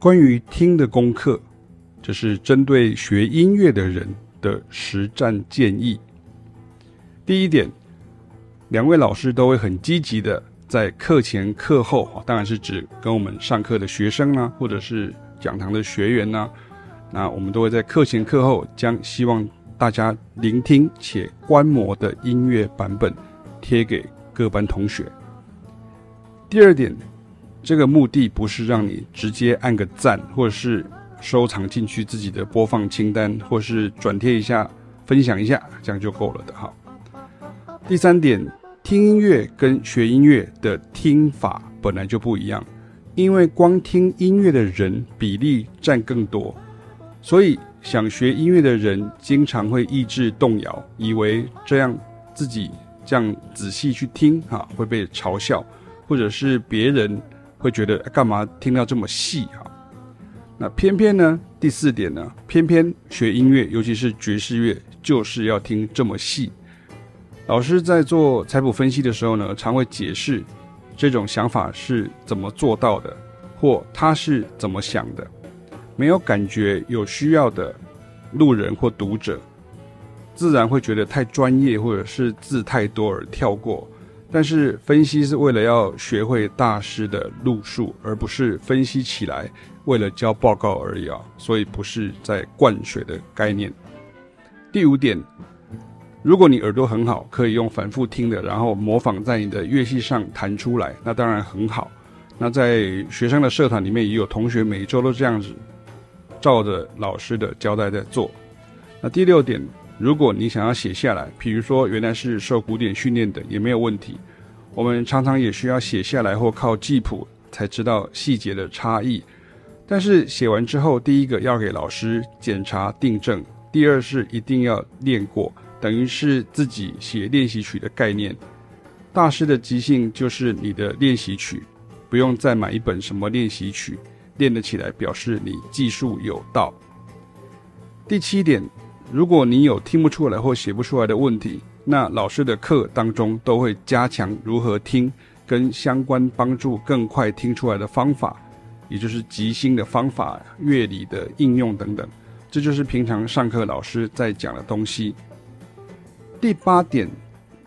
关于听的功课，这是针对学音乐的人的实战建议。第一点，两位老师都会很积极的在课前课后，当然是指跟我们上课的学生啊，或者是讲堂的学员呐、那我们都会在课前课后将希望大家聆听且观摩的音乐版本贴给各班同学。第二点。这个目的不是让你直接按个赞，或者是收藏进去自己的播放清单，或是转贴一下、分享一下，这样就够了的哈。第三点，听音乐跟学音乐的听法本来就不一样，因为光听音乐的人比例占更多，所以想学音乐的人经常会意志动摇，以为这样自己这样仔细去听哈会被嘲笑，或者是别人。会觉得干嘛听到这么细啊？那偏偏呢？第四点呢？偏偏学音乐，尤其是爵士乐，就是要听这么细。老师在做采谱分析的时候呢，常会解释这种想法是怎么做到的，或他是怎么想的。没有感觉有需要的路人或读者，自然会觉得太专业，或者是字太多而跳过。但是分析是为了要学会大师的路数，而不是分析起来为了交报告而已啊！所以不是在灌水的概念。第五点，如果你耳朵很好，可以用反复听的，然后模仿在你的乐器上弹出来，那当然很好。那在学生的社团里面，也有同学每周都这样子，照着老师的交代在做。那第六点。如果你想要写下来，比如说原来是受古典训练的，也没有问题。我们常常也需要写下来或靠记谱才知道细节的差异。但是写完之后，第一个要给老师检查订正，第二是一定要练过，等于是自己写练习曲的概念。大师的即兴就是你的练习曲，不用再买一本什么练习曲，练得起来表示你技术有道。第七点。如果你有听不出来或写不出来的问题，那老师的课当中都会加强如何听跟相关帮助更快听出来的方法，也就是即兴的方法、乐理的应用等等。这就是平常上课老师在讲的东西。第八点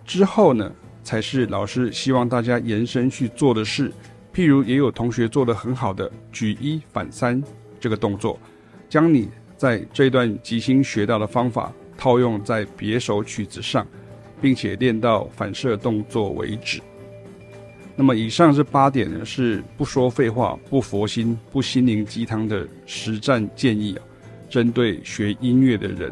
之后呢，才是老师希望大家延伸去做的事。譬如也有同学做得很好的举一反三这个动作，将你。在这段即兴学到的方法套用在别首曲子上，并且练到反射动作为止。那么以上这八点呢，是不说废话、不佛心、不心灵鸡汤的实战建议啊，针对学音乐的人